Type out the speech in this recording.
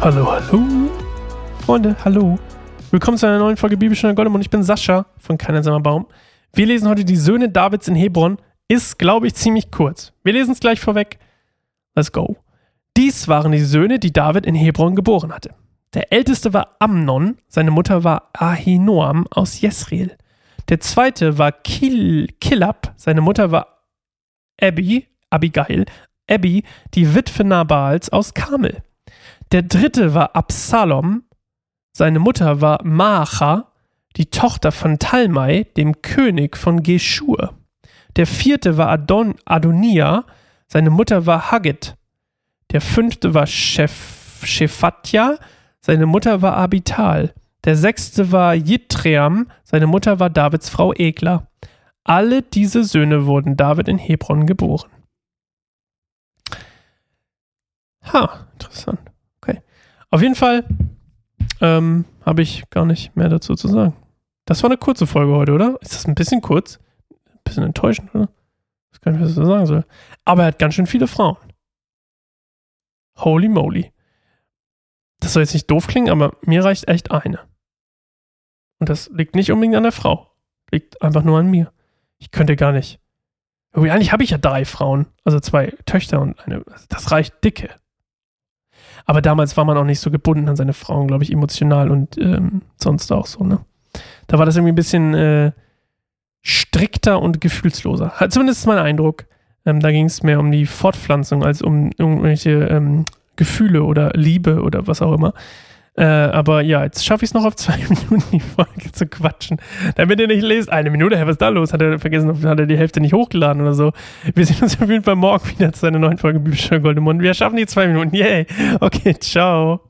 Hallo, hallo. Freunde, hallo. Willkommen zu einer neuen Folge Bibelstunde Goldemund. Ich bin Sascha von Kein Baum. Wir lesen heute die Söhne Davids in Hebron. Ist, glaube ich, ziemlich kurz. Wir lesen es gleich vorweg. Let's go. Dies waren die Söhne, die David in Hebron geboren hatte. Der älteste war Amnon, seine Mutter war Ahinoam aus Jesreel. Der zweite war Kil Kilab, seine Mutter war Abby, Abigail, Abby, die Witwe Nabals aus Kamel. Der dritte war Absalom, seine Mutter war Maacha, die Tochter von Talmai, dem König von Geschur. Der vierte war Adon Adonia, seine Mutter war Haggit. Der fünfte war Shef Shephatja, seine Mutter war Abital. Der sechste war Jitream, seine Mutter war Davids Frau Egla. Alle diese Söhne wurden David in Hebron geboren. Ha, interessant. Auf jeden Fall ähm, habe ich gar nicht mehr dazu zu sagen. Das war eine kurze Folge heute, oder? Ist das ein bisschen kurz? Ein bisschen enttäuschend, oder? Ich weiß gar nicht, was ich sagen soll. Aber er hat ganz schön viele Frauen. Holy moly. Das soll jetzt nicht doof klingen, aber mir reicht echt eine. Und das liegt nicht unbedingt an der Frau. Liegt einfach nur an mir. Ich könnte gar nicht. Eigentlich habe ich ja drei Frauen. Also zwei Töchter und eine. Das reicht dicke. Aber damals war man auch nicht so gebunden an seine Frauen, glaube ich, emotional und ähm, sonst auch so, ne? Da war das irgendwie ein bisschen äh, strikter und gefühlsloser. Zumindest ist mein Eindruck. Ähm, da ging es mehr um die Fortpflanzung als um irgendwelche ähm, Gefühle oder Liebe oder was auch immer. Äh, aber ja, jetzt schaffe ich es noch auf zwei Minuten die Folge zu quatschen. Damit ihr nicht lest, eine Minute, hey, was ist da los? Hat er vergessen, hat er die Hälfte nicht hochgeladen oder so. Wir sehen uns auf jeden Fall morgen wieder zu einer neuen Folge Bibelstunde Goldemund. Wir schaffen die zwei Minuten. Yay. Okay, ciao.